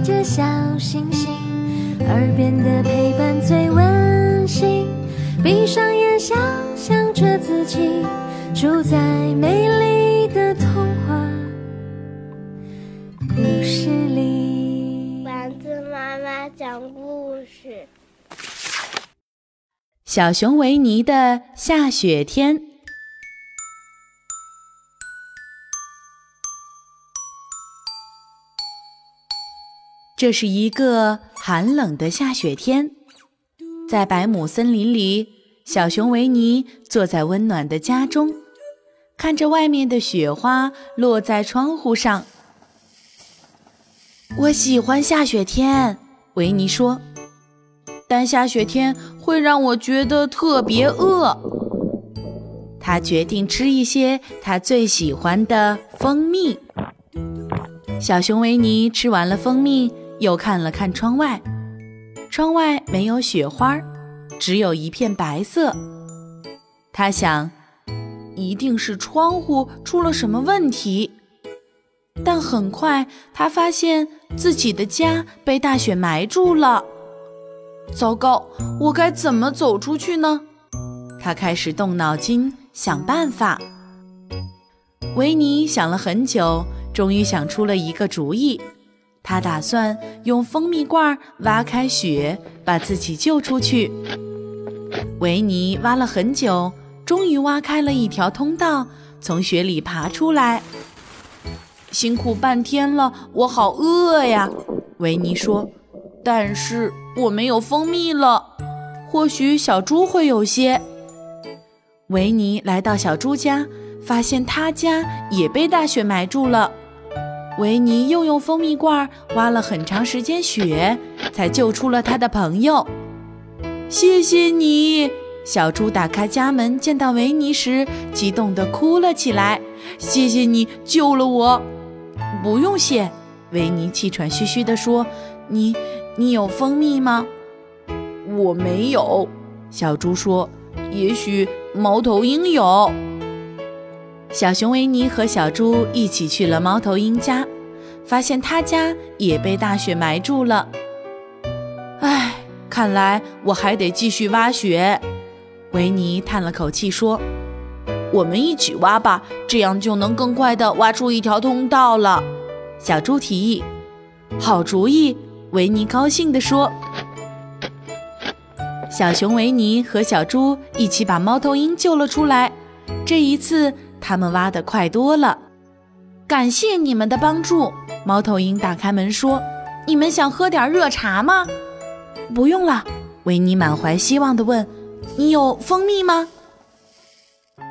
着小星星，耳边的陪伴最温馨。闭上眼，想象着自己住在美丽的童话故事里。丸子妈妈讲故事。小熊维尼的下雪天。这是一个寒冷的下雪天，在百亩森林里，小熊维尼坐在温暖的家中，看着外面的雪花落在窗户上。我喜欢下雪天，维尼说，但下雪天会让我觉得特别饿。他决定吃一些他最喜欢的蜂蜜。小熊维尼吃完了蜂蜜。又看了看窗外，窗外没有雪花，只有一片白色。他想，一定是窗户出了什么问题。但很快，他发现自己的家被大雪埋住了。糟糕，我该怎么走出去呢？他开始动脑筋想办法。维尼想了很久，终于想出了一个主意。他打算用蜂蜜罐挖开雪，把自己救出去。维尼挖了很久，终于挖开了一条通道，从雪里爬出来。辛苦半天了，我好饿呀！维尼说。但是我没有蜂蜜了，或许小猪会有些。维尼来到小猪家，发现他家也被大雪埋住了。维尼又用蜂蜜罐挖了很长时间雪，才救出了他的朋友。谢谢你，小猪打开家门，见到维尼时，激动地哭了起来。谢谢你救了我，不用谢。维尼气喘吁吁地说：“你，你有蜂蜜吗？”我没有。小猪说：“也许猫头鹰有。”小熊维尼和小猪一起去了猫头鹰家，发现他家也被大雪埋住了。唉，看来我还得继续挖雪。维尼叹了口气说：“我们一起挖吧，这样就能更快地挖出一条通道了。”小猪提议：“好主意！”维尼高兴地说。小熊维尼和小猪一起把猫头鹰救了出来。这一次。他们挖得快多了，感谢你们的帮助。猫头鹰打开门说：“你们想喝点热茶吗？”“不用了。”维尼满怀希望地问：“你有蜂蜜吗？”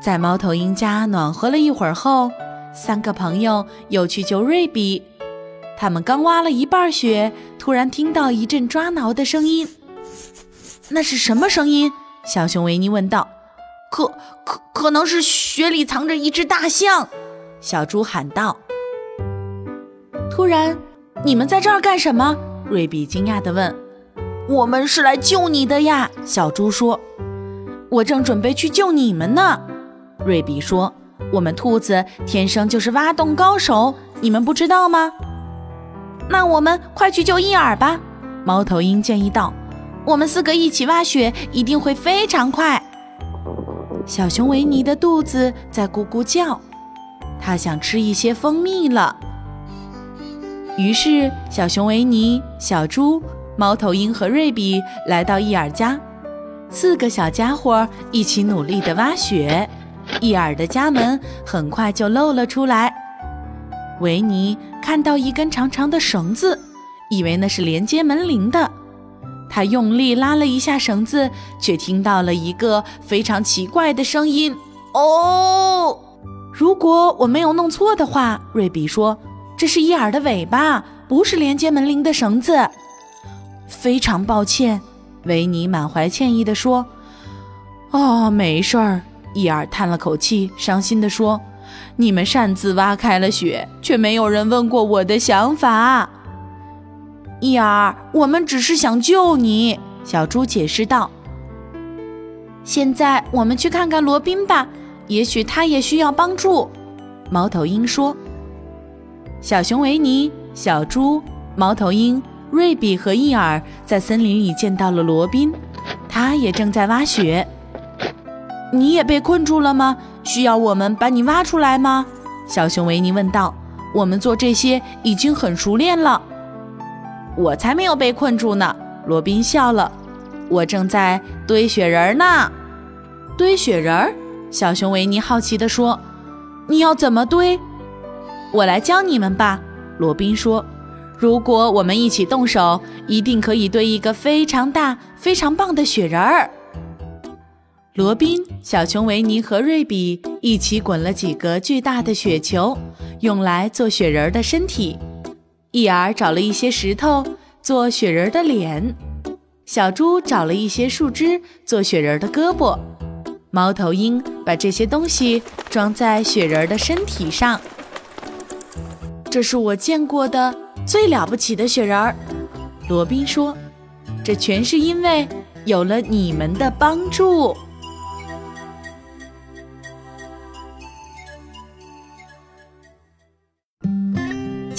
在猫头鹰家暖和了一会儿后，三个朋友又去救瑞比。他们刚挖了一半雪，突然听到一阵抓挠的声音。“那是什么声音？”小熊维尼问道。可可可能是雪里藏着一只大象，小猪喊道。突然，你们在这儿干什么？瑞比惊讶地问。我们是来救你的呀，小猪说。我正准备去救你们呢，瑞比说。我们兔子天生就是挖洞高手，你们不知道吗？那我们快去救伊尔吧，猫头鹰建议道。我们四个一起挖雪，一定会非常快。小熊维尼的肚子在咕咕叫，它想吃一些蜂蜜了。于是，小熊维尼、小猪、猫头鹰和瑞比来到伊尔家，四个小家伙一起努力地挖雪。伊尔的家门很快就露了出来。维尼看到一根长长的绳子，以为那是连接门铃的。他用力拉了一下绳子，却听到了一个非常奇怪的声音。哦，如果我没有弄错的话，瑞比说：“这是伊尔的尾巴，不是连接门铃的绳子。”非常抱歉，维尼满怀歉意地说：“哦，没事儿。”伊尔叹了口气，伤心地说：“你们擅自挖开了雪，却没有人问过我的想法。”伊尔，我们只是想救你。”小猪解释道。“现在我们去看看罗宾吧，也许他也需要帮助。”猫头鹰说。小熊维尼、小猪、猫头鹰、瑞比和伊尔在森林里见到了罗宾，他也正在挖雪。你也被困住了吗？需要我们把你挖出来吗？小熊维尼问道。我们做这些已经很熟练了。我才没有被困住呢。罗宾笑了。我正在堆雪人呢。堆雪人？小熊维尼好奇地说。你要怎么堆？我来教你们吧。罗宾说。如果我们一起动手，一定可以堆一个非常大、非常棒的雪人儿。罗宾、小熊维尼和瑞比一起滚了几个巨大的雪球，用来做雪人的身体。伊尔找了一些石头做雪人的脸，小猪找了一些树枝做雪人的胳膊，猫头鹰把这些东西装在雪人的身体上。这是我见过的最了不起的雪人儿，罗宾说：“这全是因为有了你们的帮助。”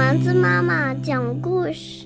丸子妈妈讲故事。